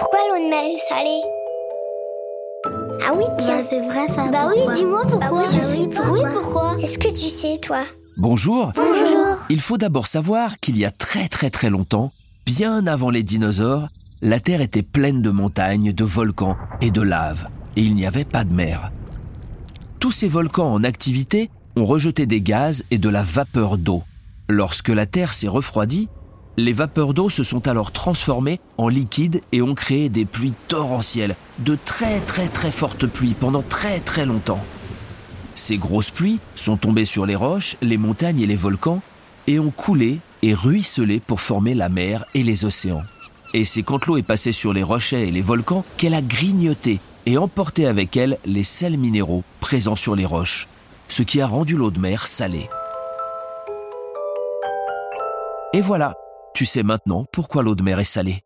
Pourquoi l'eau de mer est salée Ah oui, tiens. Bah, c'est vrai ça. Bah oui, dis-moi pourquoi. Bah oui, je sais pourquoi. Oui, pourquoi Est-ce que tu sais, toi Bonjour. Bonjour. Il faut d'abord savoir qu'il y a très très très longtemps, bien avant les dinosaures, la Terre était pleine de montagnes, de volcans et de lave, et il n'y avait pas de mer. Tous ces volcans en activité ont rejeté des gaz et de la vapeur d'eau. Lorsque la Terre s'est refroidie, les vapeurs d'eau se sont alors transformées en liquide et ont créé des pluies torrentielles, de très très très fortes pluies pendant très très longtemps. Ces grosses pluies sont tombées sur les roches, les montagnes et les volcans et ont coulé et ruisselé pour former la mer et les océans. Et c'est quand l'eau est passée sur les rochers et les volcans qu'elle a grignoté et emporté avec elle les sels minéraux présents sur les roches, ce qui a rendu l'eau de mer salée. Et voilà, tu sais maintenant pourquoi l'eau de mer est salée.